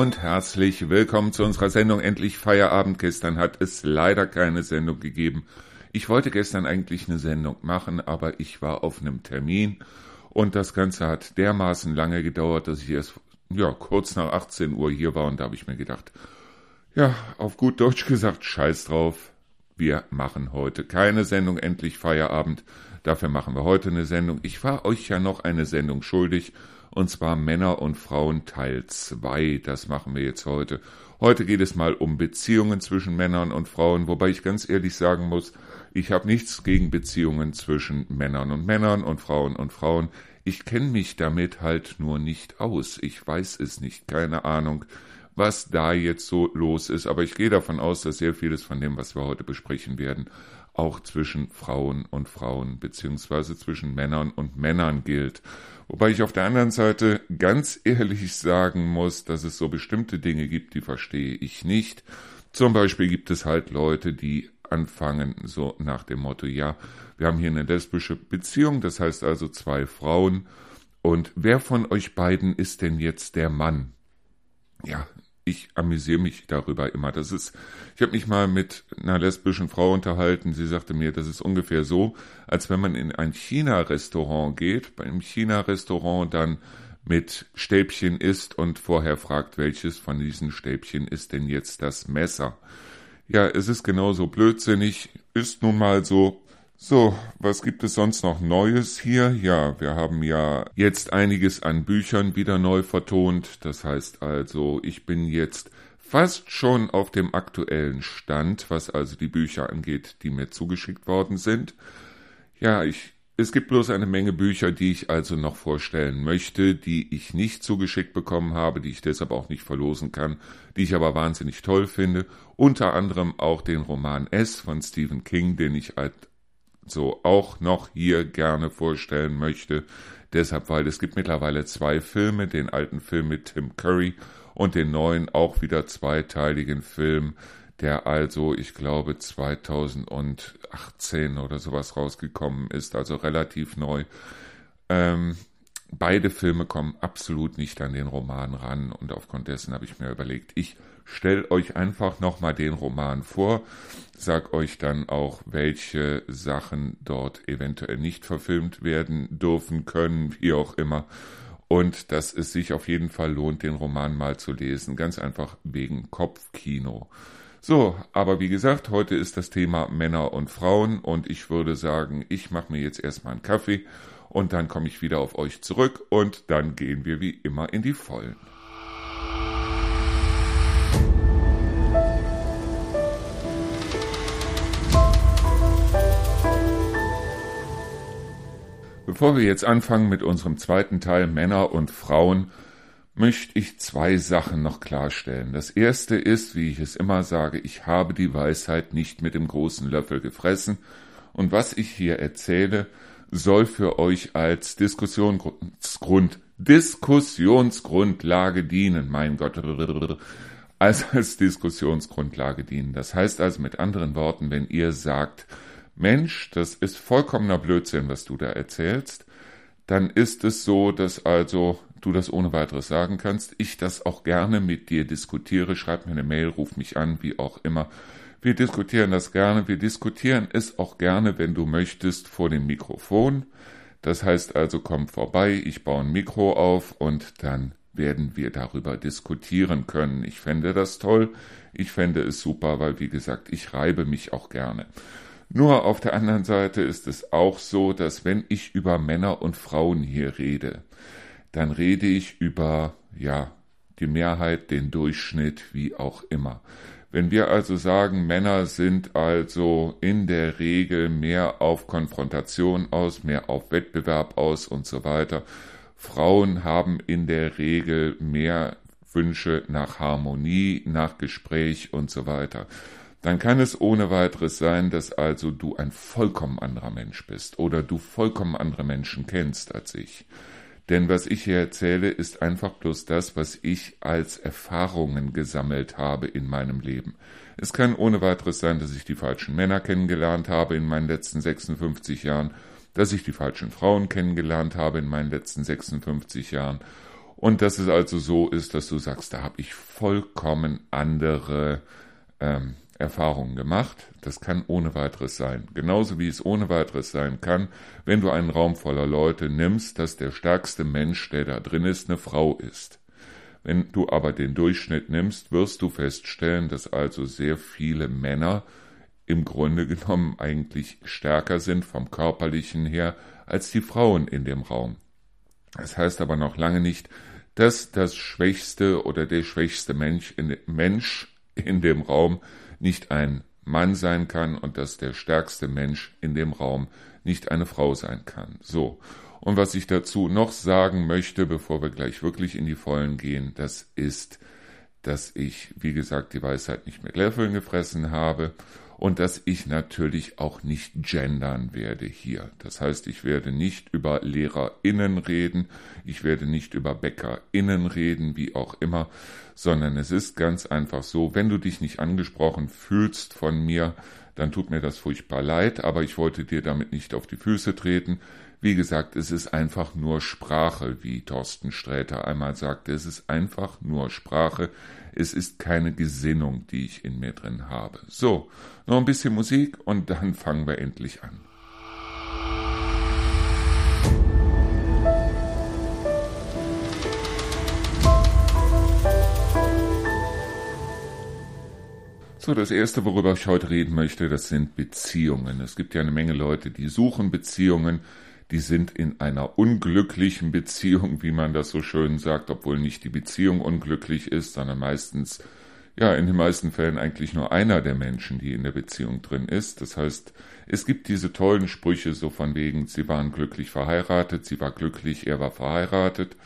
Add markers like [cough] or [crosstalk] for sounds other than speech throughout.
und herzlich willkommen zu unserer Sendung Endlich Feierabend. Gestern hat es leider keine Sendung gegeben. Ich wollte gestern eigentlich eine Sendung machen, aber ich war auf einem Termin und das Ganze hat dermaßen lange gedauert, dass ich erst ja, kurz nach 18 Uhr hier war und da habe ich mir gedacht, ja, auf gut Deutsch gesagt, scheiß drauf. Wir machen heute keine Sendung Endlich Feierabend. Dafür machen wir heute eine Sendung. Ich war euch ja noch eine Sendung schuldig und zwar Männer und Frauen Teil 2. Das machen wir jetzt heute. Heute geht es mal um Beziehungen zwischen Männern und Frauen, wobei ich ganz ehrlich sagen muss, ich habe nichts gegen Beziehungen zwischen Männern und Männern und Frauen und Frauen. Ich kenne mich damit halt nur nicht aus. Ich weiß es nicht, keine Ahnung, was da jetzt so los ist, aber ich gehe davon aus, dass sehr vieles von dem, was wir heute besprechen werden, auch zwischen Frauen und Frauen beziehungsweise zwischen Männern und Männern gilt. Wobei ich auf der anderen Seite ganz ehrlich sagen muss, dass es so bestimmte Dinge gibt, die verstehe ich nicht. Zum Beispiel gibt es halt Leute, die anfangen so nach dem Motto, ja, wir haben hier eine lesbische Beziehung, das heißt also zwei Frauen. Und wer von euch beiden ist denn jetzt der Mann? Ja, ich amüsiere mich darüber immer. Das ist, ich habe mich mal mit einer lesbischen Frau unterhalten. Sie sagte mir, das ist ungefähr so, als wenn man in ein China-Restaurant geht, beim China-Restaurant dann mit Stäbchen isst und vorher fragt, welches von diesen Stäbchen ist denn jetzt das Messer. Ja, es ist genauso blödsinnig, ist nun mal so. So, was gibt es sonst noch Neues hier? Ja, wir haben ja jetzt einiges an Büchern wieder neu vertont. Das heißt also, ich bin jetzt fast schon auf dem aktuellen Stand, was also die Bücher angeht, die mir zugeschickt worden sind. Ja, ich, es gibt bloß eine Menge Bücher, die ich also noch vorstellen möchte, die ich nicht zugeschickt bekommen habe, die ich deshalb auch nicht verlosen kann, die ich aber wahnsinnig toll finde. Unter anderem auch den Roman S von Stephen King, den ich als so auch noch hier gerne vorstellen möchte. Deshalb, weil es gibt mittlerweile zwei Filme, den alten Film mit Tim Curry und den neuen auch wieder zweiteiligen Film, der also, ich glaube, 2018 oder sowas rausgekommen ist, also relativ neu. Ähm, beide Filme kommen absolut nicht an den Roman ran und aufgrund dessen habe ich mir überlegt, ich stelle euch einfach nochmal den Roman vor, sag euch dann auch, welche Sachen dort eventuell nicht verfilmt werden dürfen können, wie auch immer. Und dass es sich auf jeden Fall lohnt, den Roman mal zu lesen, ganz einfach wegen Kopfkino. So, aber wie gesagt, heute ist das Thema Männer und Frauen und ich würde sagen, ich mache mir jetzt erstmal einen Kaffee und dann komme ich wieder auf euch zurück und dann gehen wir wie immer in die Vollen. Bevor wir jetzt anfangen mit unserem zweiten Teil Männer und Frauen, möchte ich zwei Sachen noch klarstellen. Das erste ist, wie ich es immer sage, ich habe die Weisheit nicht mit dem großen Löffel gefressen und was ich hier erzähle, soll für euch als Diskussionsgrund, Diskussionsgrundlage dienen, mein Gott, also als Diskussionsgrundlage dienen. Das heißt also mit anderen Worten, wenn ihr sagt, Mensch, das ist vollkommener Blödsinn, was du da erzählst, dann ist es so, dass also du das ohne weiteres sagen kannst, ich das auch gerne mit dir diskutiere, schreib mir eine Mail, ruf mich an, wie auch immer. Wir diskutieren das gerne. Wir diskutieren es auch gerne, wenn du möchtest, vor dem Mikrofon. Das heißt also, komm vorbei, ich baue ein Mikro auf und dann werden wir darüber diskutieren können. Ich fände das toll. Ich fände es super, weil, wie gesagt, ich reibe mich auch gerne. Nur auf der anderen Seite ist es auch so, dass wenn ich über Männer und Frauen hier rede, dann rede ich über, ja, die Mehrheit, den Durchschnitt, wie auch immer. Wenn wir also sagen, Männer sind also in der Regel mehr auf Konfrontation aus, mehr auf Wettbewerb aus und so weiter, Frauen haben in der Regel mehr Wünsche nach Harmonie, nach Gespräch und so weiter, dann kann es ohne weiteres sein, dass also du ein vollkommen anderer Mensch bist oder du vollkommen andere Menschen kennst als ich. Denn was ich hier erzähle, ist einfach bloß das, was ich als Erfahrungen gesammelt habe in meinem Leben. Es kann ohne weiteres sein, dass ich die falschen Männer kennengelernt habe in meinen letzten 56 Jahren, dass ich die falschen Frauen kennengelernt habe in meinen letzten 56 Jahren Und dass es also so ist, dass du sagst, da habe ich vollkommen andere ähm, Erfahrungen gemacht. Das kann ohne weiteres sein. Genauso wie es ohne weiteres sein kann, wenn du einen Raum voller Leute nimmst, dass der stärkste Mensch, der da drin ist, eine Frau ist. Wenn du aber den Durchschnitt nimmst, wirst du feststellen, dass also sehr viele Männer im Grunde genommen eigentlich stärker sind vom körperlichen her als die Frauen in dem Raum. Das heißt aber noch lange nicht, dass das schwächste oder der schwächste Mensch in, Mensch in dem Raum nicht ein Mann sein kann und dass der stärkste Mensch in dem Raum nicht eine Frau sein kann. So. Und was ich dazu noch sagen möchte, bevor wir gleich wirklich in die Vollen gehen, das ist, dass ich, wie gesagt, die Weisheit nicht mit Löffeln gefressen habe und dass ich natürlich auch nicht gendern werde hier. Das heißt, ich werde nicht über LehrerInnen reden, ich werde nicht über BäckerInnen reden, wie auch immer, sondern es ist ganz einfach so, wenn du dich nicht angesprochen fühlst von mir, dann tut mir das furchtbar leid, aber ich wollte dir damit nicht auf die Füße treten. Wie gesagt, es ist einfach nur Sprache, wie Thorsten Sträter einmal sagte. Es ist einfach nur Sprache. Es ist keine Gesinnung, die ich in mir drin habe. So, noch ein bisschen Musik und dann fangen wir endlich an. So, das erste, worüber ich heute reden möchte, das sind Beziehungen. Es gibt ja eine Menge Leute, die suchen Beziehungen, die sind in einer unglücklichen Beziehung, wie man das so schön sagt, obwohl nicht die Beziehung unglücklich ist, sondern meistens, ja, in den meisten Fällen eigentlich nur einer der Menschen, die in der Beziehung drin ist. Das heißt, es gibt diese tollen Sprüche so von wegen, sie waren glücklich verheiratet, sie war glücklich, er war verheiratet.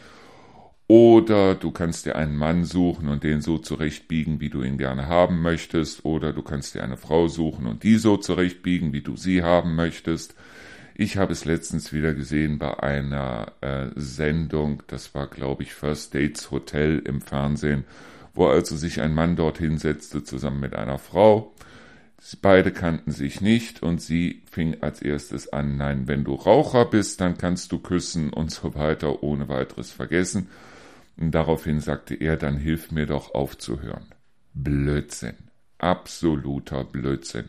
Oder du kannst dir einen Mann suchen und den so zurechtbiegen, wie du ihn gerne haben möchtest. Oder du kannst dir eine Frau suchen und die so zurechtbiegen, wie du sie haben möchtest. Ich habe es letztens wieder gesehen bei einer äh, Sendung, das war glaube ich First Dates Hotel im Fernsehen, wo also sich ein Mann dorthin setzte zusammen mit einer Frau. Beide kannten sich nicht und sie fing als erstes an, nein, wenn du Raucher bist, dann kannst du küssen und so weiter, ohne weiteres vergessen. Und daraufhin sagte er, dann hilf mir doch aufzuhören. Blödsinn. Absoluter Blödsinn.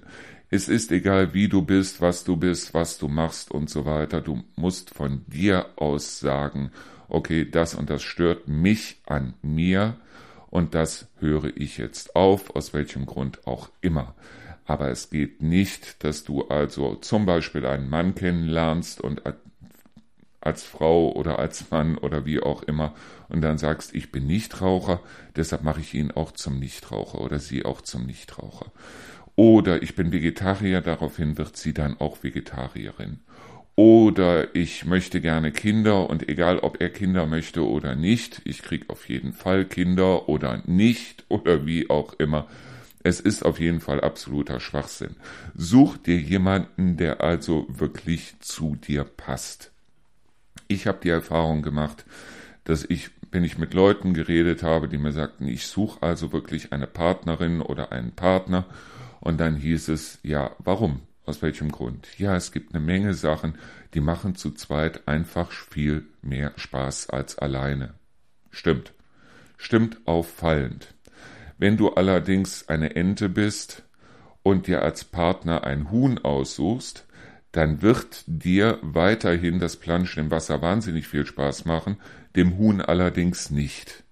Es ist egal, wie du bist, was du bist, was du machst und so weiter. Du musst von dir aus sagen, okay, das und das stört mich an mir und das höre ich jetzt auf, aus welchem Grund auch immer. Aber es geht nicht, dass du also zum Beispiel einen Mann kennenlernst und als Frau oder als Mann oder wie auch immer und dann sagst, ich bin Nichtraucher, deshalb mache ich ihn auch zum Nichtraucher oder sie auch zum Nichtraucher. Oder ich bin Vegetarier, daraufhin wird sie dann auch Vegetarierin. Oder ich möchte gerne Kinder und egal ob er Kinder möchte oder nicht, ich krieg auf jeden Fall Kinder oder nicht oder wie auch immer. Es ist auf jeden Fall absoluter Schwachsinn. Such dir jemanden, der also wirklich zu dir passt. Ich habe die Erfahrung gemacht, dass ich, wenn ich mit Leuten geredet habe, die mir sagten, ich suche also wirklich eine Partnerin oder einen Partner, und dann hieß es, ja, warum? Aus welchem Grund? Ja, es gibt eine Menge Sachen, die machen zu zweit einfach viel mehr Spaß als alleine. Stimmt. Stimmt auffallend. Wenn du allerdings eine Ente bist und dir als Partner ein Huhn aussuchst, dann wird dir weiterhin das Planschen im Wasser wahnsinnig viel Spaß machen, dem Huhn allerdings nicht.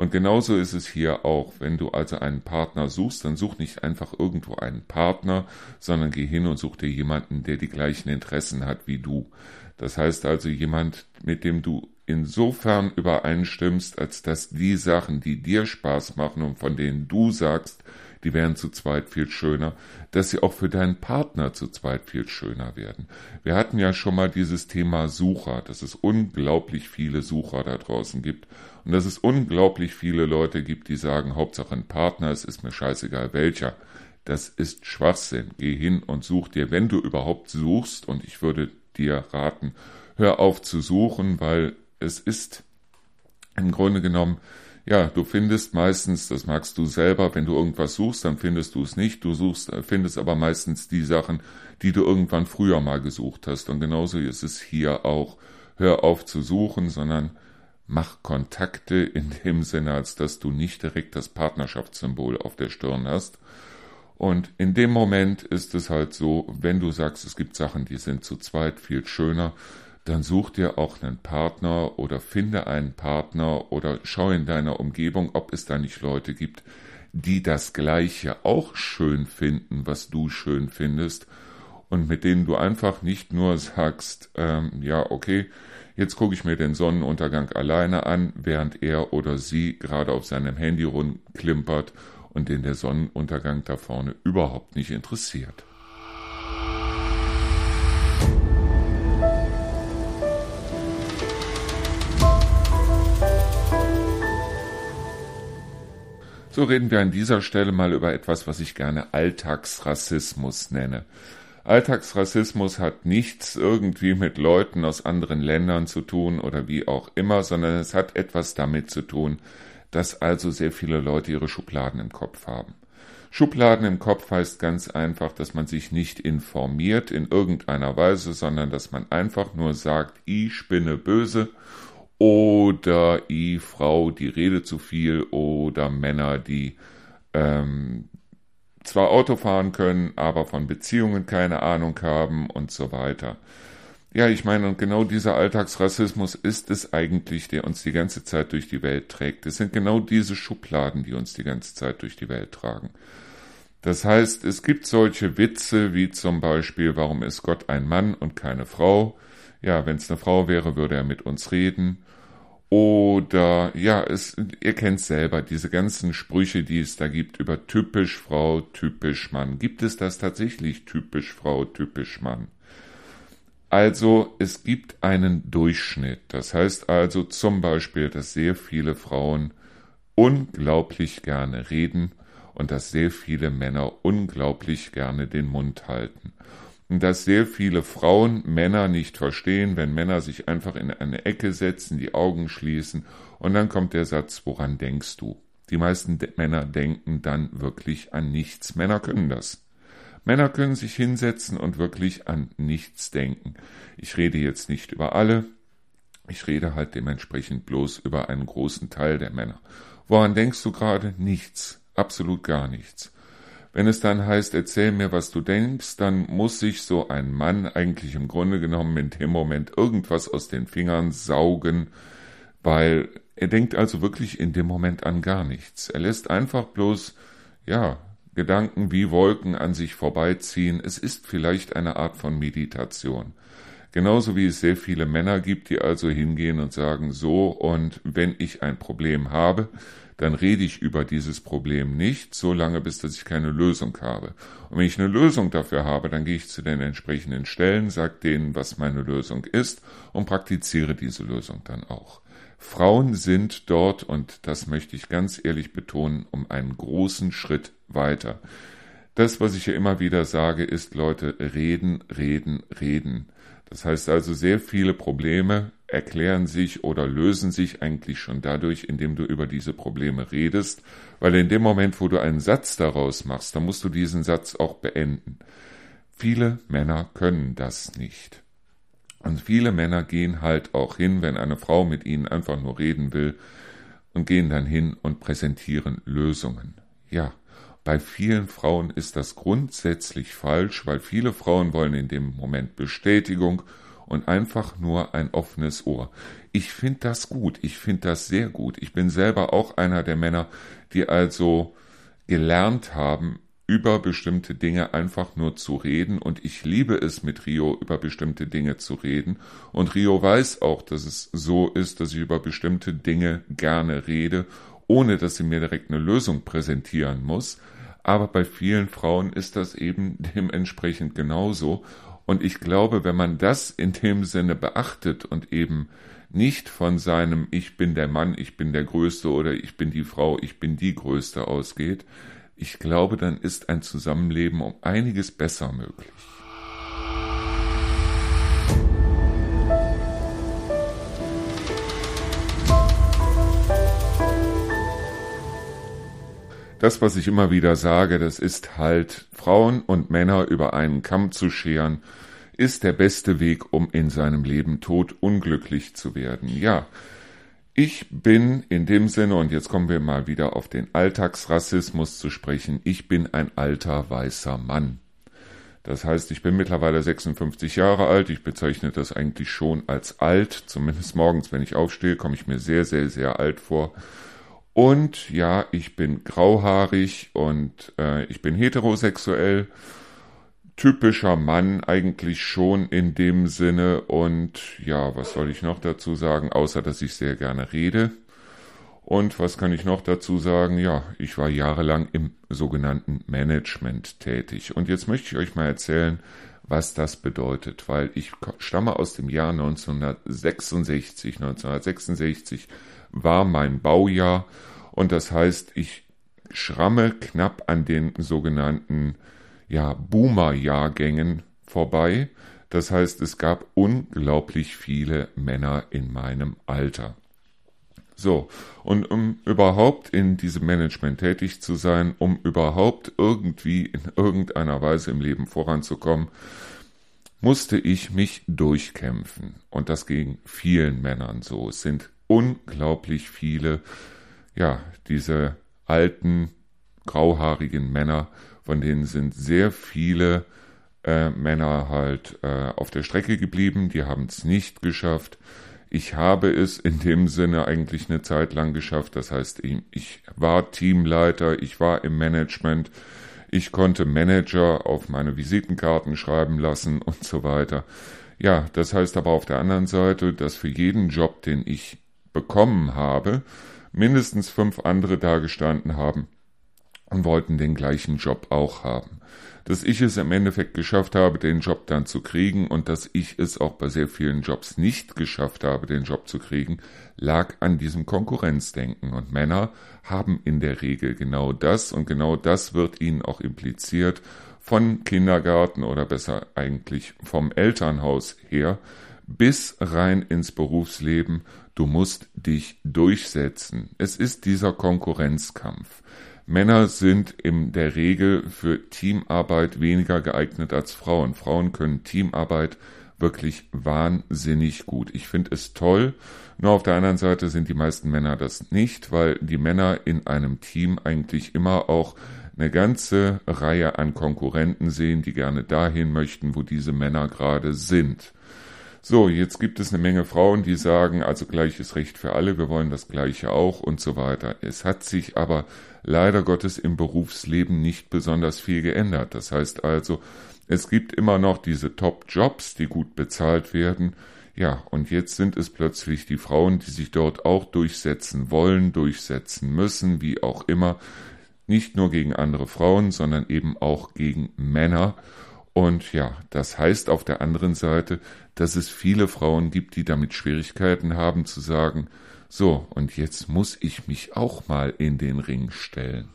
Und genauso ist es hier auch. Wenn du also einen Partner suchst, dann such nicht einfach irgendwo einen Partner, sondern geh hin und such dir jemanden, der die gleichen Interessen hat wie du. Das heißt also jemand, mit dem du insofern übereinstimmst, als dass die Sachen, die dir Spaß machen und von denen du sagst, die wären zu zweit viel schöner, dass sie auch für deinen Partner zu zweit viel schöner werden. Wir hatten ja schon mal dieses Thema Sucher, dass es unglaublich viele Sucher da draußen gibt und dass es unglaublich viele Leute gibt, die sagen, Hauptsache ein Partner, es ist mir scheißegal welcher. Das ist Schwachsinn. Geh hin und such dir, wenn du überhaupt suchst, und ich würde dir raten, hör auf zu suchen, weil es ist im Grunde genommen ja, du findest meistens, das magst du selber, wenn du irgendwas suchst, dann findest du es nicht. Du suchst, findest aber meistens die Sachen, die du irgendwann früher mal gesucht hast. Und genauso ist es hier auch. Hör auf zu suchen, sondern mach Kontakte in dem Sinne, als dass du nicht direkt das Partnerschaftssymbol auf der Stirn hast. Und in dem Moment ist es halt so, wenn du sagst, es gibt Sachen, die sind zu zweit viel schöner, dann such dir auch einen Partner oder finde einen Partner oder schau in deiner Umgebung, ob es da nicht Leute gibt, die das Gleiche auch schön finden, was du schön findest und mit denen du einfach nicht nur sagst, ähm, ja, okay, jetzt gucke ich mir den Sonnenuntergang alleine an, während er oder sie gerade auf seinem Handy rumklimpert und den der Sonnenuntergang da vorne überhaupt nicht interessiert. So reden wir an dieser Stelle mal über etwas, was ich gerne Alltagsrassismus nenne. Alltagsrassismus hat nichts irgendwie mit Leuten aus anderen Ländern zu tun oder wie auch immer, sondern es hat etwas damit zu tun, dass also sehr viele Leute ihre Schubladen im Kopf haben. Schubladen im Kopf heißt ganz einfach, dass man sich nicht informiert in irgendeiner Weise, sondern dass man einfach nur sagt, ich spinne böse oder ich Frau, die redet zu viel oder Männer, die ähm, zwar Auto fahren können, aber von Beziehungen keine Ahnung haben und so weiter. Ja, ich meine, und genau dieser Alltagsrassismus ist es eigentlich, der uns die ganze Zeit durch die Welt trägt. Es sind genau diese Schubladen, die uns die ganze Zeit durch die Welt tragen. Das heißt, es gibt solche Witze wie zum Beispiel, warum ist Gott ein Mann und keine Frau? Ja, wenn es eine Frau wäre, würde er mit uns reden. Oder ja, es, ihr kennt selber diese ganzen Sprüche, die es da gibt über typisch Frau, typisch Mann. Gibt es das tatsächlich typisch Frau, typisch Mann? Also es gibt einen Durchschnitt. Das heißt also zum Beispiel, dass sehr viele Frauen unglaublich gerne reden und dass sehr viele Männer unglaublich gerne den Mund halten dass sehr viele Frauen Männer nicht verstehen, wenn Männer sich einfach in eine Ecke setzen, die Augen schließen und dann kommt der Satz, woran denkst du? Die meisten Männer denken dann wirklich an nichts. Männer können das. Männer können sich hinsetzen und wirklich an nichts denken. Ich rede jetzt nicht über alle, ich rede halt dementsprechend bloß über einen großen Teil der Männer. Woran denkst du gerade? Nichts, absolut gar nichts. Wenn es dann heißt, erzähl mir, was du denkst, dann muss sich so ein Mann eigentlich im Grunde genommen in dem Moment irgendwas aus den Fingern saugen, weil er denkt also wirklich in dem Moment an gar nichts. Er lässt einfach bloß, ja, Gedanken wie Wolken an sich vorbeiziehen. Es ist vielleicht eine Art von Meditation. Genauso wie es sehr viele Männer gibt, die also hingehen und sagen, so, und wenn ich ein Problem habe, dann rede ich über dieses Problem nicht, so lange bis dass ich keine Lösung habe. Und wenn ich eine Lösung dafür habe, dann gehe ich zu den entsprechenden Stellen, sage denen, was meine Lösung ist und praktiziere diese Lösung dann auch. Frauen sind dort, und das möchte ich ganz ehrlich betonen, um einen großen Schritt weiter. Das, was ich ja immer wieder sage, ist, Leute, reden, reden, reden. Das heißt also, sehr viele Probleme erklären sich oder lösen sich eigentlich schon dadurch, indem du über diese Probleme redest, weil in dem Moment, wo du einen Satz daraus machst, dann musst du diesen Satz auch beenden. Viele Männer können das nicht. Und viele Männer gehen halt auch hin, wenn eine Frau mit ihnen einfach nur reden will, und gehen dann hin und präsentieren Lösungen. Ja, bei vielen Frauen ist das grundsätzlich falsch, weil viele Frauen wollen in dem Moment Bestätigung und einfach nur ein offenes Ohr. Ich finde das gut, ich finde das sehr gut. Ich bin selber auch einer der Männer, die also gelernt haben, über bestimmte Dinge einfach nur zu reden und ich liebe es mit Rio über bestimmte Dinge zu reden und Rio weiß auch, dass es so ist, dass ich über bestimmte Dinge gerne rede ohne dass sie mir direkt eine Lösung präsentieren muss. Aber bei vielen Frauen ist das eben [laughs] dementsprechend genauso. Und ich glaube, wenn man das in dem Sinne beachtet und eben nicht von seinem Ich bin der Mann, ich bin der Größte oder ich bin die Frau, ich bin die Größte ausgeht, ich glaube, dann ist ein Zusammenleben um einiges besser möglich. das, was ich immer wieder sage, das ist halt, Frauen und Männer über einen Kamm zu scheren, ist der beste Weg, um in seinem Leben tot unglücklich zu werden. Ja, Ich bin in dem Sinne, und jetzt kommen wir mal wieder auf den Alltagsrassismus zu sprechen, ich bin ein alter weißer Mann. Das heißt, ich bin mittlerweile 56 Jahre alt. Ich bezeichne das eigentlich schon als alt. Zumindest morgens, wenn ich aufstehe, komme ich mir sehr, sehr, sehr alt vor. Und ja, ich bin grauhaarig und äh, ich bin heterosexuell. Typischer Mann eigentlich schon in dem Sinne. Und ja, was soll ich noch dazu sagen, außer dass ich sehr gerne rede. Und was kann ich noch dazu sagen? Ja, ich war jahrelang im sogenannten Management tätig. Und jetzt möchte ich euch mal erzählen, was das bedeutet, weil ich stamme aus dem Jahr 1966. 1966 war mein Baujahr und das heißt, ich schramme knapp an den sogenannten ja, Boomer-Jahrgängen vorbei. Das heißt, es gab unglaublich viele Männer in meinem Alter. So, und um überhaupt in diesem Management tätig zu sein, um überhaupt irgendwie in irgendeiner Weise im Leben voranzukommen, musste ich mich durchkämpfen. Und das ging vielen Männern so. Es sind unglaublich viele, ja, diese alten, grauhaarigen Männer, von denen sind sehr viele äh, Männer halt äh, auf der Strecke geblieben, die haben es nicht geschafft. Ich habe es in dem Sinne eigentlich eine Zeit lang geschafft. Das heißt, ich war Teamleiter, ich war im Management, ich konnte Manager auf meine Visitenkarten schreiben lassen [laughs] und so weiter. Ja, das heißt aber auf der anderen Seite, dass für jeden Job, den ich bekommen habe, mindestens fünf andere da gestanden haben und wollten den gleichen Job auch haben dass ich es im Endeffekt geschafft habe, den Job dann zu kriegen und dass ich es auch bei sehr vielen Jobs nicht geschafft habe, den Job zu kriegen, lag an diesem Konkurrenzdenken. Und Männer haben in der Regel genau das und genau das wird ihnen auch impliziert von Kindergarten oder besser eigentlich vom Elternhaus her bis rein ins Berufsleben. Du musst dich durchsetzen. Es ist dieser Konkurrenzkampf. Männer sind in der Regel für Teamarbeit weniger geeignet als Frauen. Frauen können Teamarbeit wirklich wahnsinnig gut. Ich finde es toll. Nur auf der anderen Seite sind die meisten Männer das nicht, weil die Männer in einem Team eigentlich immer auch eine ganze Reihe an Konkurrenten sehen, die gerne dahin möchten, wo diese Männer gerade sind. So, jetzt gibt es eine Menge Frauen, die sagen, also gleiches Recht für alle, wir wollen das gleiche auch und so weiter. Es hat sich aber leider Gottes im Berufsleben nicht besonders viel geändert. Das heißt also, es gibt immer noch diese Top-Jobs, die gut bezahlt werden. Ja, und jetzt sind es plötzlich die Frauen, die sich dort auch durchsetzen wollen, durchsetzen müssen, wie auch immer. Nicht nur gegen andere Frauen, sondern eben auch gegen Männer. Und ja, das heißt auf der anderen Seite, dass es viele Frauen gibt, die damit Schwierigkeiten haben zu sagen, so, und jetzt muss ich mich auch mal in den Ring stellen.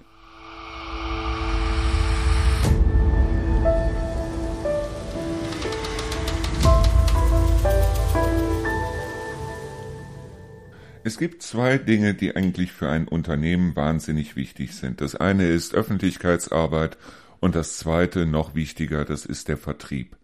Es gibt zwei Dinge, die eigentlich für ein Unternehmen wahnsinnig wichtig sind. Das eine ist Öffentlichkeitsarbeit und das zweite, noch wichtiger, das ist der Vertrieb.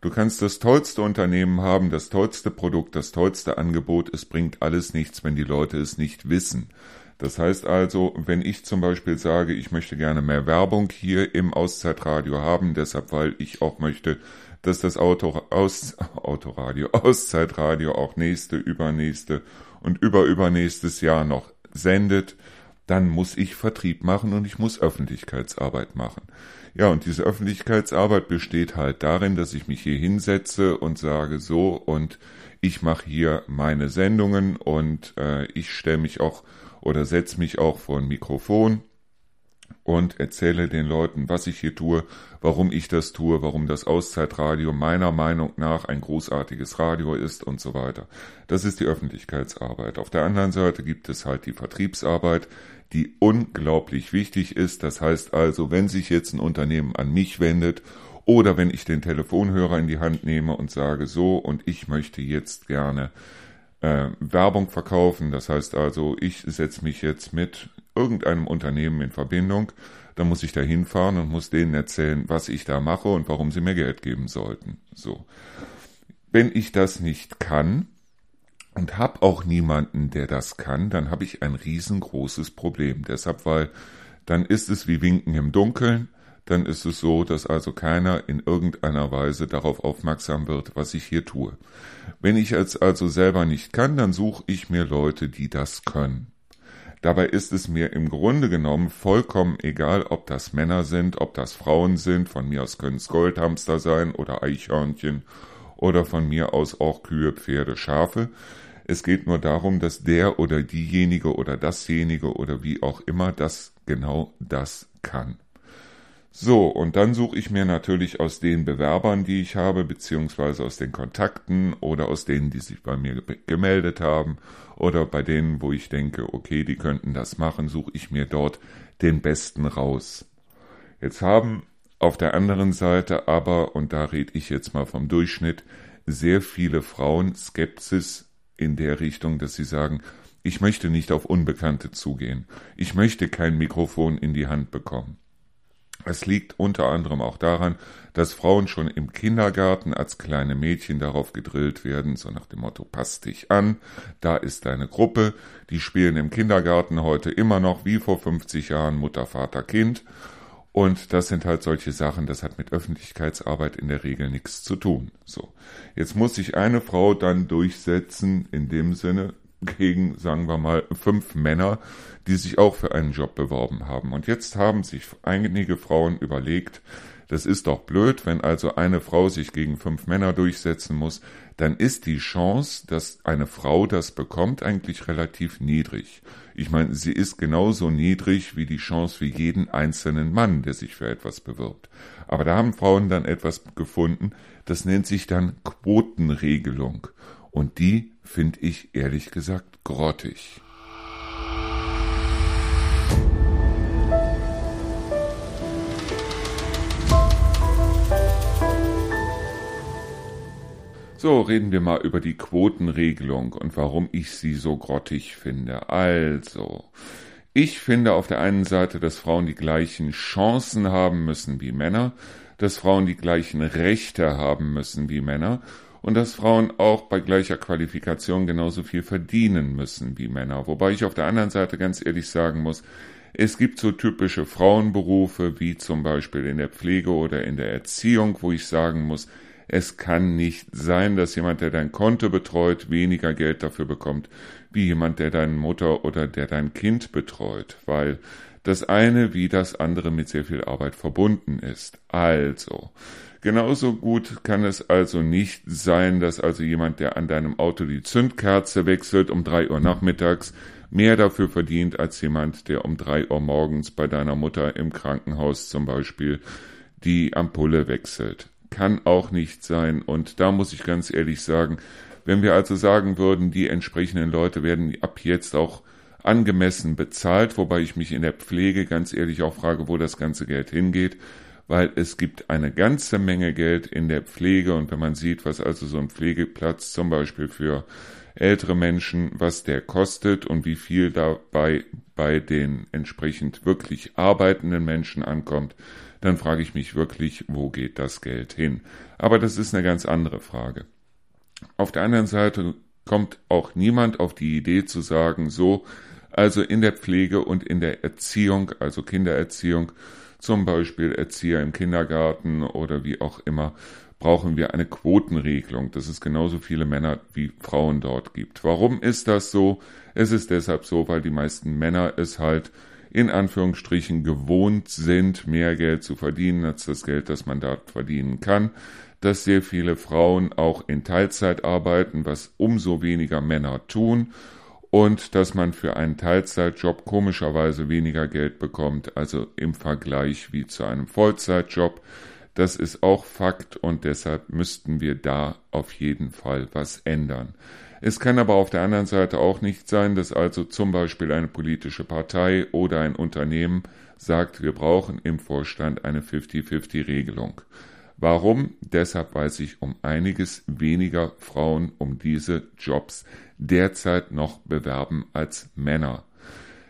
Du kannst das tollste Unternehmen haben, das tollste Produkt, das tollste Angebot, es bringt alles nichts, wenn die Leute es nicht wissen. Das heißt also, wenn ich zum Beispiel sage, ich möchte gerne mehr Werbung hier im Auszeitradio haben, deshalb weil ich auch möchte, dass das Auto, Aus, Autoradio, [laughs] Auszeitradio auch nächste, übernächste und überübernächstes Jahr noch sendet, dann muss ich Vertrieb machen und ich muss Öffentlichkeitsarbeit machen. Ja, und diese Öffentlichkeitsarbeit besteht halt darin, dass ich mich hier hinsetze und sage so und ich mache hier meine Sendungen und äh, ich stelle mich auch oder setze mich auch vor ein Mikrofon und erzähle den Leuten, was ich hier tue, warum ich das tue, warum das Auszeitradio meiner Meinung nach ein großartiges Radio ist und so weiter. Das ist die Öffentlichkeitsarbeit. Auf der anderen Seite gibt es halt die Vertriebsarbeit, die unglaublich wichtig ist. Das heißt also, wenn sich jetzt ein Unternehmen an mich wendet oder wenn ich den Telefonhörer in die Hand nehme und sage so und ich möchte jetzt gerne äh, Werbung verkaufen, das heißt also, ich setze mich jetzt mit irgendeinem Unternehmen in Verbindung, dann muss ich da hinfahren und muss denen erzählen, was ich da mache und warum sie mir Geld geben sollten. So. Wenn ich das nicht kann, und habe auch niemanden, der das kann, dann habe ich ein riesengroßes Problem. Deshalb, weil dann ist es wie Winken im Dunkeln, dann ist es so, dass also keiner in irgendeiner Weise darauf aufmerksam wird, was ich hier tue. Wenn ich es also selber nicht kann, dann suche ich mir Leute, die das können. Dabei ist es mir im Grunde genommen vollkommen egal, ob das Männer sind, ob das Frauen sind, von mir aus können es Goldhamster sein oder Eichhörnchen oder von mir aus auch Kühe, Pferde, Schafe. Es geht nur darum, dass der oder diejenige oder dasjenige oder wie auch immer das genau das kann. So, und dann suche ich mir natürlich aus den Bewerbern, die ich habe, beziehungsweise aus den Kontakten oder aus denen, die sich bei mir gemeldet haben oder bei denen, wo ich denke, okay, die könnten das machen, suche ich mir dort den Besten raus. Jetzt haben auf der anderen Seite aber, und da rede ich jetzt mal vom Durchschnitt, sehr viele Frauen Skepsis in der Richtung, dass sie sagen, ich möchte nicht auf Unbekannte zugehen. Ich möchte kein Mikrofon in die Hand bekommen. Es liegt unter anderem auch daran, dass Frauen schon im Kindergarten als kleine Mädchen darauf gedrillt werden, so nach dem Motto, pass dich an, da ist deine Gruppe, die spielen im Kindergarten heute immer noch wie vor 50 Jahren Mutter, Vater, Kind. Und das sind halt solche Sachen, das hat mit Öffentlichkeitsarbeit in der Regel nichts zu tun. So. Jetzt muss sich eine Frau dann durchsetzen, in dem Sinne, gegen, sagen wir mal, fünf Männer, die sich auch für einen Job beworben haben. Und jetzt haben sich einige Frauen überlegt, das ist doch blöd, wenn also eine Frau sich gegen fünf Männer durchsetzen muss, dann ist die Chance, dass eine Frau das bekommt, eigentlich relativ niedrig. Ich meine, sie ist genauso niedrig wie die Chance für jeden einzelnen Mann, der sich für etwas bewirbt. Aber da haben Frauen dann etwas gefunden, das nennt sich dann Quotenregelung. Und die finde ich ehrlich gesagt grottig. So, reden wir mal über die Quotenregelung und warum ich sie so grottig finde. Also, ich finde auf der einen Seite, dass Frauen die gleichen Chancen haben müssen wie Männer, dass Frauen die gleichen Rechte haben müssen wie Männer und dass Frauen auch bei gleicher Qualifikation genauso viel verdienen müssen wie Männer. Wobei ich auf der anderen Seite ganz ehrlich sagen muss, es gibt so typische Frauenberufe wie zum Beispiel in der Pflege oder in der Erziehung, wo ich sagen muss, es kann nicht sein, dass jemand, der dein Konto betreut, weniger Geld dafür bekommt, wie jemand, der deine Mutter oder der dein Kind betreut, weil das eine wie das andere mit sehr viel Arbeit verbunden ist. Also, Genauso gut kann es also nicht sein, dass also jemand, der an deinem Auto die Zündkerze wechselt um drei Uhr nachmittags, mehr dafür verdient als jemand, der um drei Uhr morgens bei deiner Mutter im Krankenhaus zum Beispiel die Ampulle wechselt. Kann auch nicht sein. Und da muss ich ganz ehrlich sagen, wenn wir also sagen würden, die entsprechenden Leute werden ab jetzt auch angemessen bezahlt, wobei ich mich in der Pflege ganz ehrlich auch frage, wo das ganze Geld hingeht, weil es gibt eine ganze Menge Geld in der Pflege und wenn man sieht, was also so ein Pflegeplatz zum Beispiel für ältere Menschen, was der kostet und wie viel dabei bei den entsprechend wirklich arbeitenden Menschen ankommt, dann frage ich mich wirklich, wo geht das Geld hin? Aber das ist eine ganz andere Frage. Auf der anderen Seite kommt auch niemand auf die Idee zu sagen, so, also in der Pflege und in der Erziehung, also Kindererziehung, zum Beispiel Erzieher im Kindergarten oder wie auch immer, brauchen wir eine Quotenregelung, dass es genauso viele Männer wie Frauen dort gibt. Warum ist das so? Es ist deshalb so, weil die meisten Männer es halt in Anführungsstrichen gewohnt sind, mehr Geld zu verdienen als das Geld, das man dort verdienen kann, dass sehr viele Frauen auch in Teilzeit arbeiten, was umso weniger Männer tun und dass man für einen Teilzeitjob komischerweise weniger Geld bekommt, also im Vergleich wie zu einem Vollzeitjob. Das ist auch Fakt und deshalb müssten wir da auf jeden Fall was ändern. Es kann aber auf der anderen Seite auch nicht sein, dass also zum Beispiel eine politische Partei oder ein Unternehmen sagt, wir brauchen im Vorstand eine 50-50-Regelung. Warum? Deshalb, weil sich um einiges weniger Frauen um diese Jobs derzeit noch bewerben als Männer.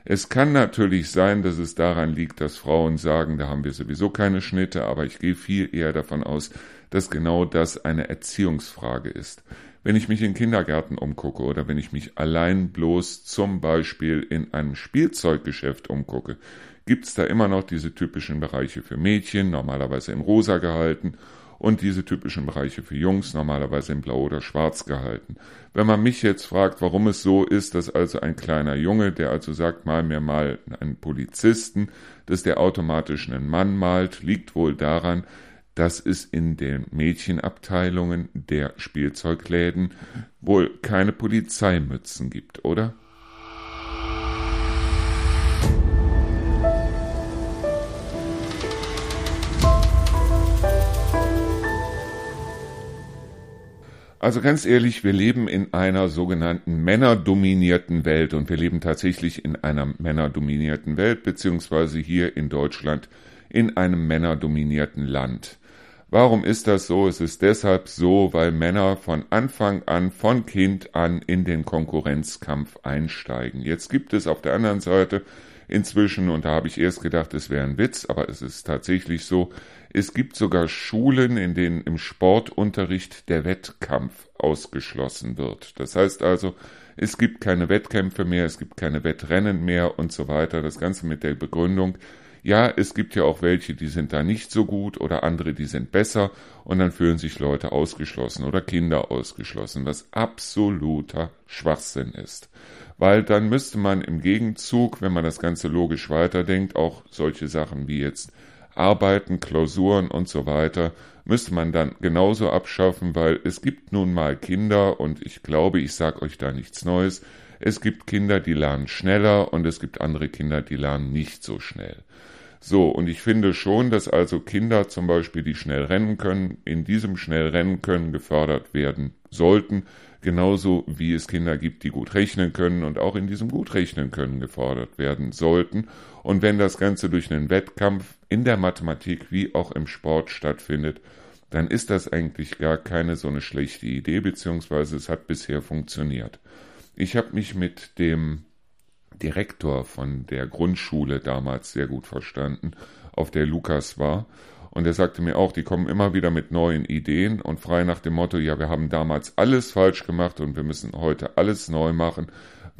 Es kann natürlich sein, dass es daran liegt, dass Frauen sagen, da haben wir sowieso keine Schnitte, aber ich gehe viel eher davon aus, dass genau das eine Erziehungsfrage ist. Wenn ich mich in Kindergärten umgucke oder wenn ich mich allein bloß zum Beispiel in einem Spielzeuggeschäft umgucke, gibt's da immer noch diese typischen Bereiche für Mädchen, normalerweise in rosa gehalten, und diese typischen Bereiche für Jungs, normalerweise in blau oder schwarz gehalten. Wenn man mich jetzt fragt, warum es so ist, dass also ein kleiner Junge, der also sagt, mal mir mal einen Polizisten, dass der automatisch einen Mann malt, liegt wohl daran, dass es in den Mädchenabteilungen der Spielzeugläden wohl keine Polizeimützen gibt, oder? Also ganz ehrlich, wir leben in einer sogenannten männerdominierten Welt und wir leben tatsächlich in einer männerdominierten Welt, beziehungsweise hier in Deutschland in einem männerdominierten Land. Warum ist das so? Es ist deshalb so, weil Männer von Anfang an, von Kind an in den Konkurrenzkampf einsteigen. Jetzt gibt es auf der anderen Seite inzwischen, und da habe ich erst gedacht, es wäre ein Witz, aber es ist tatsächlich so, es gibt sogar Schulen, in denen im Sportunterricht der Wettkampf ausgeschlossen wird. Das heißt also, es gibt keine Wettkämpfe mehr, es gibt keine Wettrennen mehr und so weiter. Das Ganze mit der Begründung, ja, es gibt ja auch welche, die sind da nicht so gut oder andere, die sind besser und dann fühlen sich Leute ausgeschlossen oder Kinder ausgeschlossen, was absoluter Schwachsinn ist. Weil dann müsste man im Gegenzug, wenn man das Ganze logisch weiterdenkt, auch solche Sachen wie jetzt Arbeiten, Klausuren und so weiter, müsste man dann genauso abschaffen, weil es gibt nun mal Kinder und ich glaube, ich sage euch da nichts Neues, es gibt Kinder, die lernen schneller und es gibt andere Kinder, die lernen nicht so schnell. So, und ich finde schon, dass also Kinder zum Beispiel, die schnell rennen können, in diesem schnell rennen können gefördert werden sollten, genauso wie es Kinder gibt, die gut rechnen können und auch in diesem gut rechnen können gefordert werden sollten. Und wenn das Ganze durch einen Wettkampf in der Mathematik wie auch im Sport stattfindet, dann ist das eigentlich gar keine so eine schlechte Idee, beziehungsweise es hat bisher funktioniert. Ich habe mich mit dem Direktor von der Grundschule damals sehr gut verstanden, auf der Lukas war, und er sagte mir auch, die kommen immer wieder mit neuen Ideen und frei nach dem Motto, ja, wir haben damals alles falsch gemacht und wir müssen heute alles neu machen,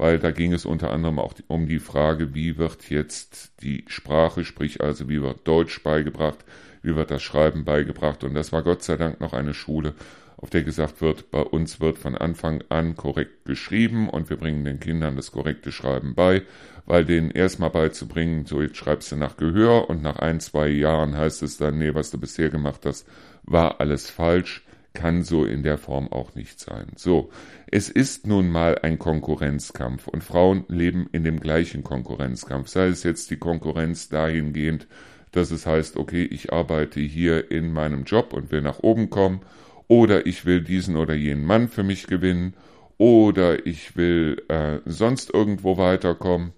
weil da ging es unter anderem auch um die Frage, wie wird jetzt die Sprache, sprich also wie wird Deutsch beigebracht, wie wird das Schreiben beigebracht. Und das war Gott sei Dank noch eine Schule, auf der gesagt wird, bei uns wird von Anfang an korrekt geschrieben und wir bringen den Kindern das korrekte Schreiben bei, weil denen erstmal beizubringen, so jetzt schreibst du nach Gehör und nach ein, zwei Jahren heißt es dann, nee, was du bisher gemacht hast, war alles falsch, kann so in der Form auch nicht sein. So, es ist nun mal ein Konkurrenzkampf und Frauen leben in dem gleichen Konkurrenzkampf, sei es jetzt die Konkurrenz dahingehend, dass es heißt, okay, ich arbeite hier in meinem Job und will nach oben kommen oder ich will diesen oder jenen Mann für mich gewinnen oder ich will äh, sonst irgendwo weiterkommen.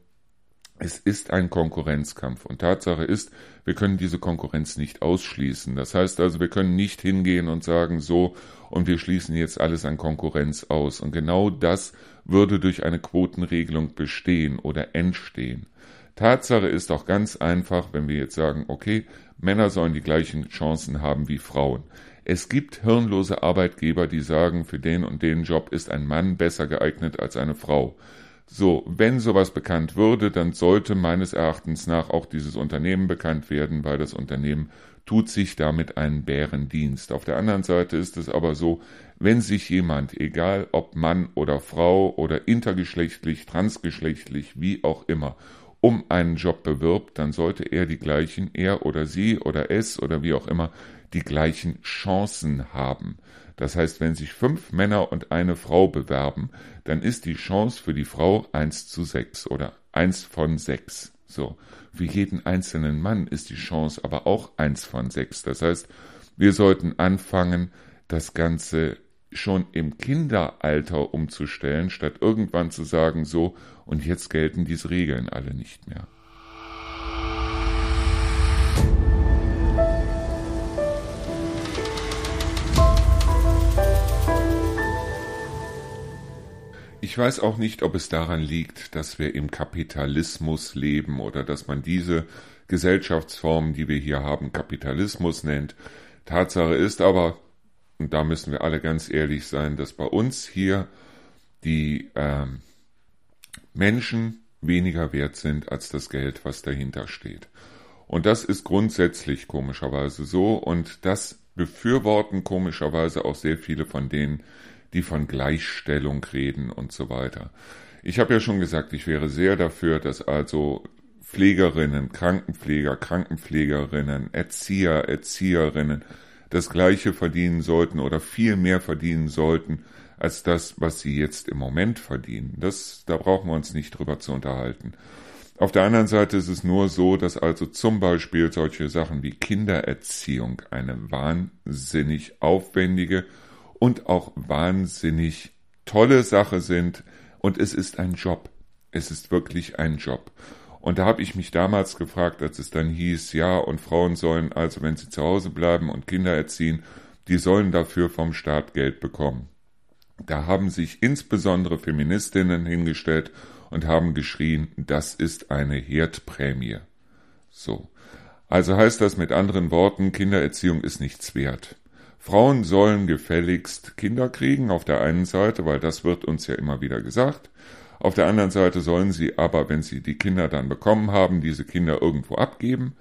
Es ist ein Konkurrenzkampf und Tatsache ist, wir können diese Konkurrenz nicht ausschließen. Das heißt also, wir können nicht hingehen und sagen so und wir schließen jetzt alles an Konkurrenz aus. Und genau das würde durch eine Quotenregelung bestehen oder entstehen. Tatsache ist auch ganz einfach, wenn wir jetzt sagen, okay, Männer sollen die gleichen Chancen haben wie Frauen. Es gibt hirnlose Arbeitgeber, die sagen, für den und den Job ist ein Mann besser geeignet als eine Frau. So, wenn sowas bekannt würde, dann sollte meines Erachtens nach auch dieses Unternehmen bekannt werden, weil das Unternehmen tut sich damit einen Bärendienst. Auf der anderen Seite ist es aber so, wenn sich jemand, egal ob Mann oder Frau oder intergeschlechtlich, transgeschlechtlich, wie auch immer, um einen Job bewirbt, dann sollte er die gleichen, er oder sie oder es oder wie auch immer, die gleichen Chancen haben. Das heißt, wenn sich fünf Männer und eine Frau bewerben, dann ist die Chance für die Frau eins zu sechs oder eins von sechs. So. Für jeden einzelnen Mann ist die Chance aber auch eins von sechs. Das heißt, wir sollten anfangen, das Ganze schon im Kinderalter umzustellen, statt irgendwann zu sagen, so, und jetzt gelten diese Regeln alle nicht mehr. Ich weiß auch nicht, ob es daran liegt, dass wir im Kapitalismus leben oder dass man diese Gesellschaftsform, die wir hier haben, Kapitalismus nennt. Tatsache ist aber, und da müssen wir alle ganz ehrlich sein, dass bei uns hier die ähm, Menschen weniger wert sind als das Geld, was dahinter steht. Und das ist grundsätzlich komischerweise so und das befürworten komischerweise auch sehr viele von denen, die von Gleichstellung reden und so weiter. Ich habe ja schon gesagt, ich wäre sehr dafür, dass also Pflegerinnen, Krankenpfleger, Krankenpflegerinnen, Erzieher, Erzieherinnen das gleiche verdienen sollten oder viel mehr verdienen sollten als das, was sie jetzt im Moment verdienen. Das, da brauchen wir uns nicht drüber zu unterhalten. Auf der anderen Seite ist es nur so, dass also zum Beispiel solche Sachen wie Kindererziehung eine wahnsinnig aufwendige und auch wahnsinnig tolle Sache sind und es ist ein Job. Es ist wirklich ein Job. Und da habe ich mich damals gefragt, als es dann hieß, ja, und Frauen sollen also, wenn sie zu Hause bleiben und Kinder erziehen, die sollen dafür vom Staat Geld bekommen. Da haben sich insbesondere Feministinnen hingestellt und haben geschrien, das ist eine Herdprämie. So. Also heißt das mit anderen Worten, Kindererziehung ist nichts wert. Frauen sollen gefälligst Kinder kriegen auf der einen Seite, weil das wird uns ja immer wieder gesagt. Auf der anderen Seite sollen sie aber, wenn sie die Kinder dann bekommen haben, diese Kinder irgendwo abgeben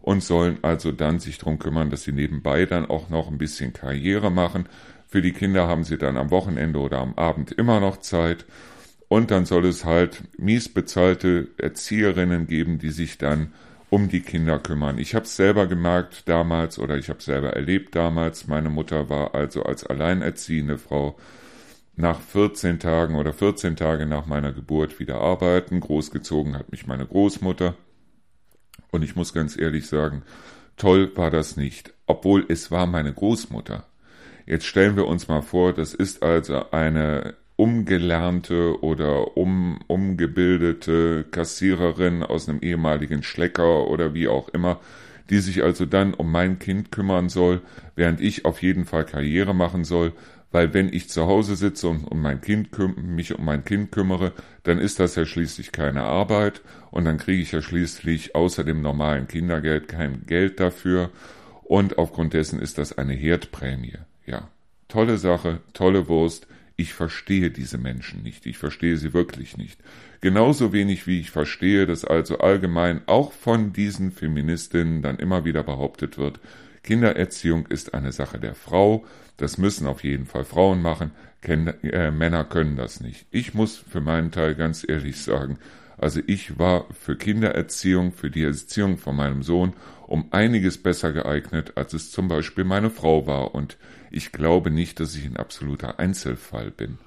und sollen also dann sich drum kümmern, dass sie nebenbei dann auch noch ein bisschen Karriere machen. Für die Kinder haben sie dann am Wochenende oder am Abend immer noch Zeit. Und dann soll es halt mies bezahlte Erzieherinnen geben, die sich dann um die Kinder kümmern. Ich habe es selber gemerkt damals oder ich habe es selber erlebt damals. Meine Mutter war also als alleinerziehende Frau nach 14 Tagen oder 14 Tage nach meiner Geburt wieder arbeiten. Großgezogen hat mich meine Großmutter. Und ich muss ganz ehrlich sagen, toll war das nicht, obwohl es war meine Großmutter. Jetzt stellen wir uns mal vor, das ist also eine umgelernte oder um, umgebildete Kassiererin aus einem ehemaligen Schlecker oder wie auch immer, die sich also dann um mein Kind kümmern soll, während ich auf jeden Fall Karriere machen soll, weil wenn ich zu Hause sitze und um mein kind mich um mein Kind kümmere, dann ist das ja schließlich keine Arbeit und dann kriege ich ja schließlich außer dem normalen Kindergeld kein Geld dafür und aufgrund dessen ist das eine Herdprämie. Ja, tolle Sache, tolle Wurst. Ich verstehe diese Menschen nicht. Ich verstehe sie wirklich nicht. Genauso wenig wie ich verstehe, dass also allgemein auch von diesen Feministinnen dann immer wieder behauptet wird, Kindererziehung ist eine Sache der Frau, das müssen auf jeden Fall Frauen machen, Ken äh, Männer können das nicht. Ich muss für meinen Teil ganz ehrlich sagen, also ich war für Kindererziehung, für die Erziehung von meinem Sohn um einiges besser geeignet, als es zum Beispiel meine Frau war, und ich glaube nicht, dass ich ein absoluter Einzelfall bin.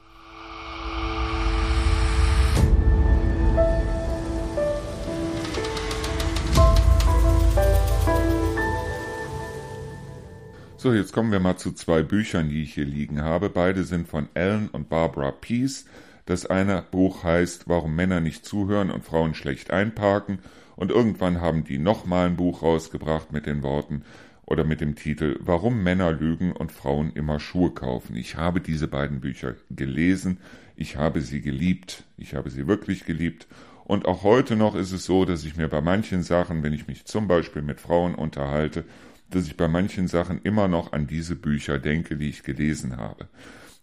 So, jetzt kommen wir mal zu zwei Büchern, die ich hier liegen habe. Beide sind von Ellen und Barbara Peace. Das eine Buch heißt Warum Männer nicht zuhören und Frauen schlecht einparken. Und irgendwann haben die nochmal ein Buch rausgebracht mit den Worten oder mit dem Titel Warum Männer lügen und Frauen immer Schuhe kaufen. Ich habe diese beiden Bücher gelesen. Ich habe sie geliebt. Ich habe sie wirklich geliebt. Und auch heute noch ist es so, dass ich mir bei manchen Sachen, wenn ich mich zum Beispiel mit Frauen unterhalte, dass ich bei manchen Sachen immer noch an diese Bücher denke, die ich gelesen habe.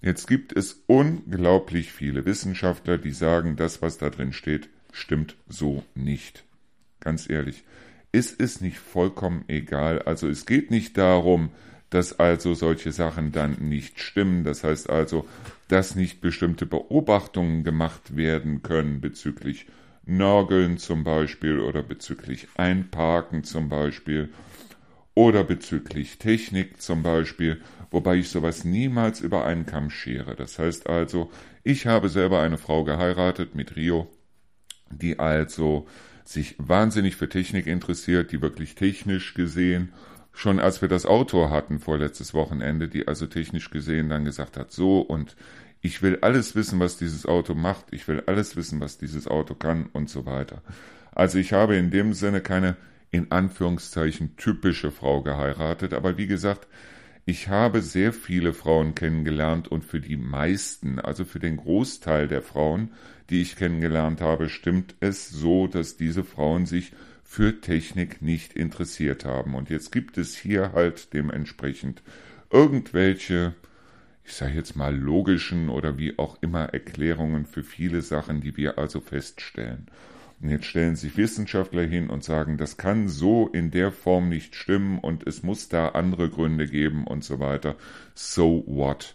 Jetzt gibt es unglaublich viele Wissenschaftler, die sagen, das, was da drin steht, stimmt so nicht. Ganz ehrlich, ist es nicht vollkommen egal. Also es geht nicht darum, dass also solche Sachen dann nicht stimmen. Das heißt also, dass nicht bestimmte Beobachtungen gemacht werden können bezüglich Nörgeln zum Beispiel oder bezüglich Einparken zum Beispiel oder bezüglich Technik zum Beispiel, wobei ich sowas niemals über einen Kamm schere. Das heißt also, ich habe selber eine Frau geheiratet mit Rio, die also sich wahnsinnig für Technik interessiert, die wirklich technisch gesehen, schon als wir das Auto hatten vorletztes Wochenende, die also technisch gesehen dann gesagt hat, so und ich will alles wissen, was dieses Auto macht, ich will alles wissen, was dieses Auto kann und so weiter. Also ich habe in dem Sinne keine in Anführungszeichen typische Frau geheiratet, aber wie gesagt, ich habe sehr viele Frauen kennengelernt und für die meisten, also für den Großteil der Frauen, die ich kennengelernt habe, stimmt es so, dass diese Frauen sich für Technik nicht interessiert haben. Und jetzt gibt es hier halt dementsprechend irgendwelche, ich sage jetzt mal logischen oder wie auch immer Erklärungen für viele Sachen, die wir also feststellen. Und jetzt stellen sich Wissenschaftler hin und sagen, das kann so in der Form nicht stimmen und es muss da andere Gründe geben und so weiter. So what?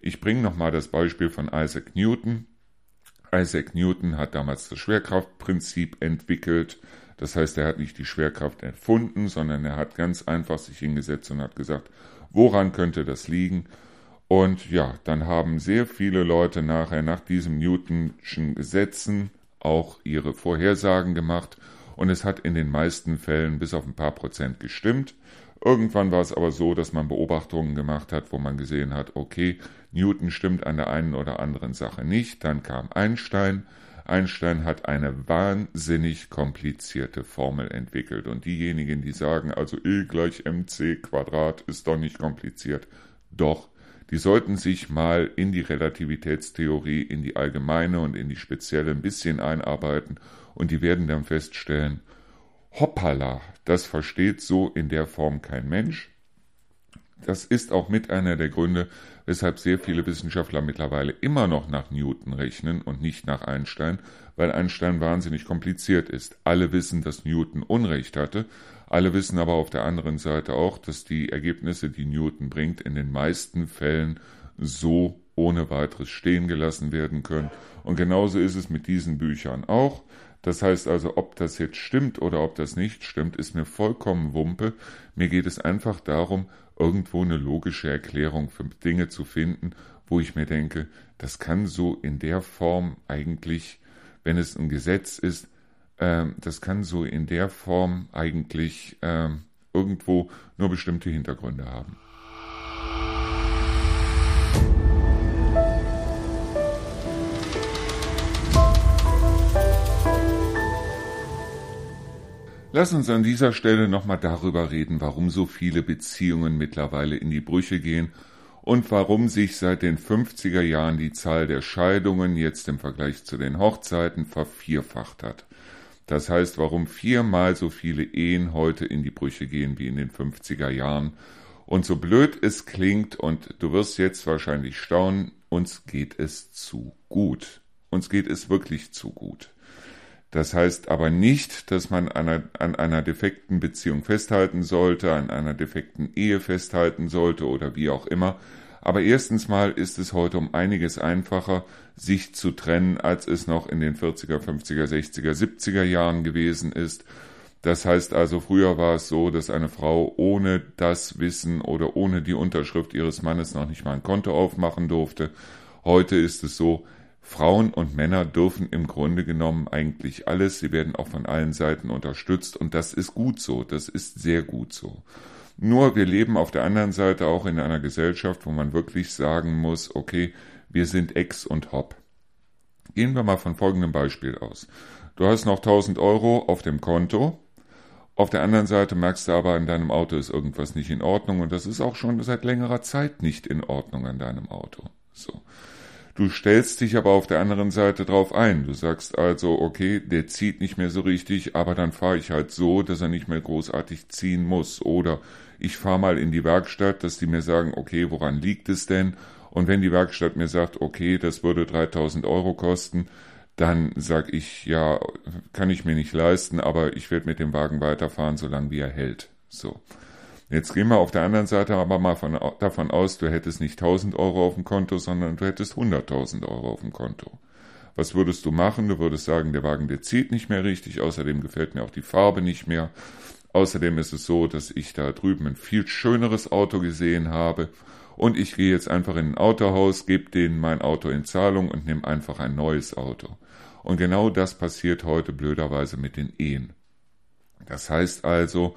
Ich bringe nochmal das Beispiel von Isaac Newton. Isaac Newton hat damals das Schwerkraftprinzip entwickelt. Das heißt, er hat nicht die Schwerkraft erfunden, sondern er hat ganz einfach sich hingesetzt und hat gesagt, woran könnte das liegen? Und ja, dann haben sehr viele Leute nachher nach diesem Newtonschen Gesetzen auch ihre Vorhersagen gemacht und es hat in den meisten Fällen bis auf ein paar Prozent gestimmt. Irgendwann war es aber so, dass man Beobachtungen gemacht hat, wo man gesehen hat, okay, Newton stimmt an der einen oder anderen Sache nicht. Dann kam Einstein. Einstein hat eine wahnsinnig komplizierte Formel entwickelt. Und diejenigen, die sagen, also E gleich mc Quadrat ist doch nicht kompliziert. Doch, die sollten sich mal in die Relativitätstheorie, in die allgemeine und in die spezielle ein bisschen einarbeiten und die werden dann feststellen, hoppala, das versteht so in der Form kein Mensch. Das ist auch mit einer der Gründe, weshalb sehr viele Wissenschaftler mittlerweile immer noch nach Newton rechnen und nicht nach Einstein, weil Einstein wahnsinnig kompliziert ist. Alle wissen, dass Newton Unrecht hatte, alle wissen aber auf der anderen Seite auch, dass die Ergebnisse, die Newton bringt, in den meisten Fällen so ohne weiteres stehen gelassen werden können. Und genauso ist es mit diesen Büchern auch. Das heißt also, ob das jetzt stimmt oder ob das nicht stimmt, ist mir vollkommen Wumpe. Mir geht es einfach darum, irgendwo eine logische Erklärung für Dinge zu finden, wo ich mir denke, das kann so in der Form eigentlich, wenn es ein Gesetz ist, ähm, das kann so in der Form eigentlich ähm, irgendwo nur bestimmte Hintergründe haben. Lass uns an dieser Stelle nochmal darüber reden, warum so viele Beziehungen mittlerweile in die Brüche gehen und warum sich seit den 50er Jahren die Zahl der Scheidungen jetzt im Vergleich zu den Hochzeiten vervierfacht hat. Das heißt, warum viermal so viele Ehen heute in die Brüche gehen wie in den 50er Jahren. Und so blöd es klingt, und du wirst jetzt wahrscheinlich staunen, uns geht es zu gut. Uns geht es wirklich zu gut. Das heißt aber nicht, dass man an einer, an einer defekten Beziehung festhalten sollte, an einer defekten Ehe festhalten sollte oder wie auch immer, aber erstens mal ist es heute um einiges einfacher, sich zu trennen, als es noch in den 40er, 50er, 60er, 70er Jahren gewesen ist. Das heißt also, früher war es so, dass eine Frau ohne das Wissen oder ohne die Unterschrift ihres Mannes noch nicht mal ein Konto aufmachen durfte. Heute ist es so, Frauen und Männer dürfen im Grunde genommen eigentlich alles. Sie werden auch von allen Seiten unterstützt und das ist gut so. Das ist sehr gut so. Nur wir leben auf der anderen Seite auch in einer Gesellschaft, wo man wirklich sagen muss, okay, wir sind Ex und Hop. Gehen wir mal von folgendem Beispiel aus. Du hast noch 1000 Euro auf dem Konto. Auf der anderen Seite merkst du aber, in deinem Auto ist irgendwas nicht in Ordnung und das ist auch schon seit längerer Zeit nicht in Ordnung an deinem Auto. So. Du stellst dich aber auf der anderen Seite drauf ein. Du sagst also, okay, der zieht nicht mehr so richtig, aber dann fahre ich halt so, dass er nicht mehr großartig ziehen muss. Oder ich fahre mal in die Werkstatt, dass die mir sagen, okay, woran liegt es denn? Und wenn die Werkstatt mir sagt, okay, das würde 3000 Euro kosten, dann sag ich, ja, kann ich mir nicht leisten, aber ich werde mit dem Wagen weiterfahren, solange wie er hält. So. Jetzt gehen wir auf der anderen Seite aber mal von, davon aus, du hättest nicht 1000 Euro auf dem Konto, sondern du hättest 100.000 Euro auf dem Konto. Was würdest du machen? Du würdest sagen, der Wagen, der zieht nicht mehr richtig, außerdem gefällt mir auch die Farbe nicht mehr. Außerdem ist es so, dass ich da drüben ein viel schöneres Auto gesehen habe und ich gehe jetzt einfach in ein Autohaus, gebe denen mein Auto in Zahlung und nehme einfach ein neues Auto. Und genau das passiert heute blöderweise mit den Ehen. Das heißt also,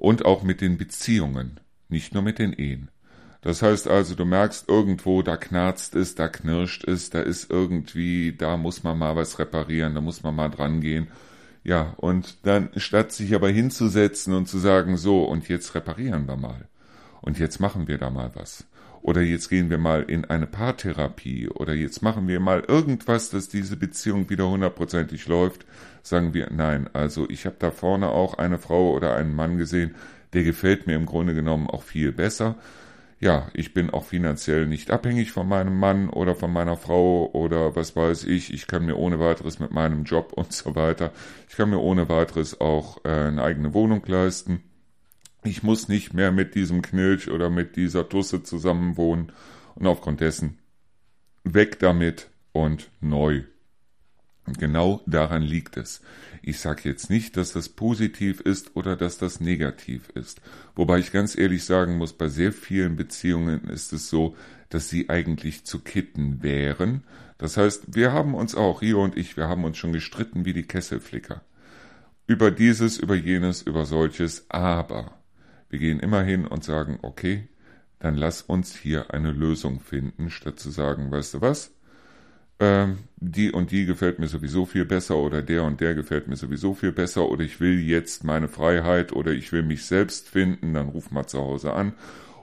und auch mit den Beziehungen, nicht nur mit den Ehen. Das heißt also, du merkst irgendwo, da knarzt es, da knirscht es, da ist irgendwie, da muss man mal was reparieren, da muss man mal dran gehen. Ja, und dann, statt sich aber hinzusetzen und zu sagen, so, und jetzt reparieren wir mal. Und jetzt machen wir da mal was. oder jetzt gehen wir mal in eine Paartherapie oder jetzt machen wir mal irgendwas, dass diese Beziehung wieder hundertprozentig läuft, sagen wir nein. Also ich habe da vorne auch eine Frau oder einen Mann gesehen, der gefällt mir im Grunde genommen auch viel besser. Ja, ich bin auch finanziell nicht abhängig von meinem Mann oder von meiner Frau oder was weiß ich. Ich kann mir ohne weiteres mit meinem Job [laughs] und so weiter, ich kann mir ohne weiteres auch äh, eine eigene Wohnung leisten. Ich muss nicht mehr mit diesem Knilch oder mit dieser Tusse zusammenwohnen und aufgrund dessen weg damit und neu. Genau daran liegt es. Ich sage jetzt nicht, dass das positiv ist oder dass das negativ ist. Wobei ich ganz ehrlich sagen muss, bei sehr vielen Beziehungen ist es so, dass sie eigentlich zu kitten wären. Das heißt, wir haben uns auch, Rio und ich, wir haben uns schon gestritten wie die Kesselflicker. Über dieses, über jenes, über solches, aber wir gehen immer hin und sagen, okay, dann lass uns hier eine Lösung finden, statt zu sagen, weißt du was, ähm, die und die gefällt mir sowieso viel besser oder der und der gefällt mir sowieso viel besser oder ich will jetzt meine Freiheit oder ich will mich selbst finden, dann ruf mal zu Hause an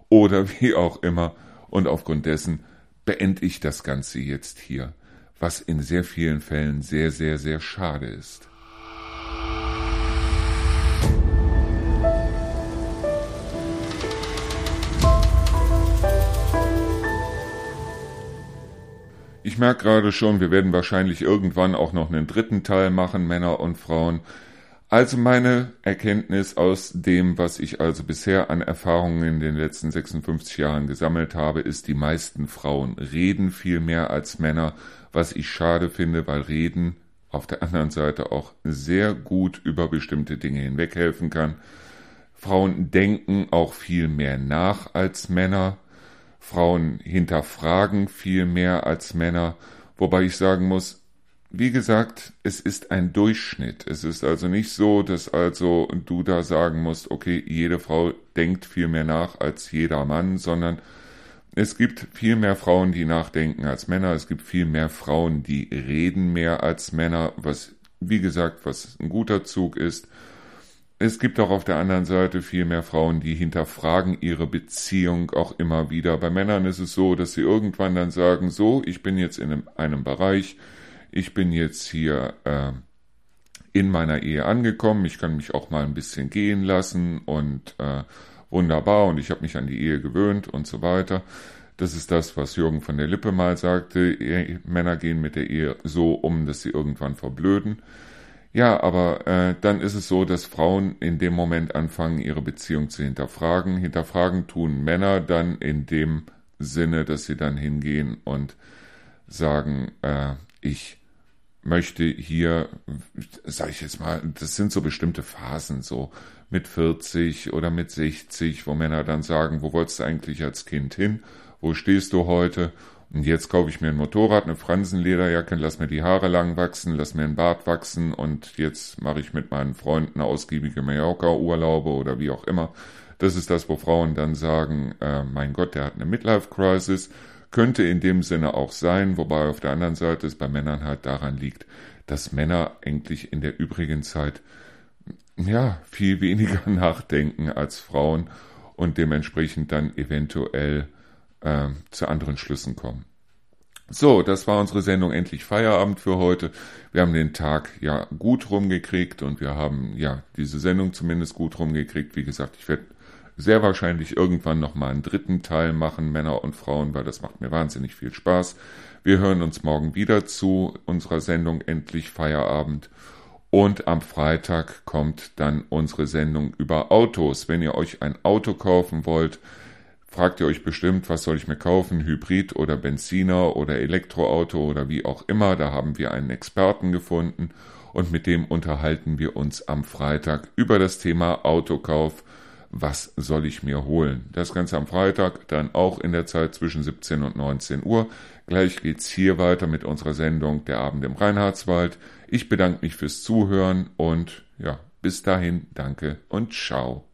oder [laughs] wie auch immer und aufgrund dessen beende ich das Ganze jetzt hier, was in sehr vielen Fällen sehr, sehr, sehr schade ist. Ich merke gerade schon, wir werden wahrscheinlich irgendwann auch noch einen dritten Teil machen, Männer und Frauen. Also meine Erkenntnis aus dem, was ich also bisher an Erfahrungen in den letzten 56 Jahren gesammelt habe, ist, die meisten Frauen reden viel mehr als Männer, was ich schade finde, weil Reden auf der anderen Seite auch sehr gut über bestimmte Dinge hinweghelfen kann. Frauen denken auch viel mehr nach als Männer. Frauen hinterfragen viel mehr als Männer, wobei ich sagen muss, wie gesagt, es ist ein Durchschnitt. Es ist also nicht so, dass also du da sagen musst, okay, jede Frau denkt viel mehr nach als jeder Mann, sondern es gibt viel mehr Frauen, die nachdenken als Männer. Es gibt viel mehr Frauen, die reden mehr als Männer, was, wie gesagt, was ein guter Zug ist. Es gibt auch auf der anderen Seite viel mehr Frauen, die hinterfragen ihre Beziehung auch immer wieder. Bei Männern ist es so, dass sie irgendwann dann sagen, so, ich bin jetzt in einem, einem Bereich, ich bin jetzt hier äh, in meiner Ehe angekommen, ich kann mich auch mal ein bisschen gehen lassen und äh, wunderbar und ich habe mich an die Ehe gewöhnt und so weiter. Das ist das, was Jürgen von der Lippe mal sagte. Männer gehen mit der Ehe so um, dass sie irgendwann verblöden. Ja, aber äh, dann ist es so, dass Frauen in dem Moment anfangen, ihre Beziehung zu hinterfragen. Hinterfragen tun Männer dann in dem Sinne, dass sie dann hingehen und sagen, äh, ich möchte hier, sage ich jetzt mal, das sind so bestimmte Phasen, so mit 40 oder mit 60, wo Männer dann sagen, wo wolltest du eigentlich als Kind hin? Wo stehst du heute? Und jetzt kaufe ich mir ein Motorrad, eine Fransenlederjacke, lass mir die Haare lang wachsen, lass mir ein Bart wachsen und jetzt mache ich mit meinen Freunden ausgiebige Mallorca-Urlaube oder wie auch immer. Das ist das, wo Frauen dann sagen, äh, mein Gott, der hat eine Midlife-Crisis. Könnte in dem Sinne auch sein, wobei auf der anderen Seite es bei Männern halt daran liegt, dass Männer eigentlich in der übrigen Zeit ja viel weniger [laughs] nachdenken als Frauen und dementsprechend dann eventuell äh, zu anderen Schlüssen kommen. So, das war unsere Sendung Endlich Feierabend für heute. Wir haben den Tag ja gut rumgekriegt und wir haben ja diese Sendung zumindest gut rumgekriegt. Wie gesagt, ich werde sehr wahrscheinlich irgendwann nochmal einen dritten Teil machen, Männer und Frauen, weil das macht mir wahnsinnig viel Spaß. Wir hören uns morgen wieder zu unserer Sendung Endlich Feierabend. Und am Freitag kommt dann unsere Sendung über Autos. Wenn ihr euch ein Auto kaufen wollt, fragt ihr euch bestimmt, was soll ich mir kaufen, Hybrid oder Benziner oder Elektroauto oder wie auch immer. Da haben wir einen Experten gefunden und mit dem unterhalten wir uns am Freitag über das Thema Autokauf. Was soll ich mir holen? Das Ganze am Freitag, dann auch in der Zeit zwischen 17 und 19 Uhr. Gleich geht's hier weiter mit unserer Sendung Der Abend im Reinhardswald. Ich bedanke mich fürs Zuhören und ja, bis dahin, danke und ciao.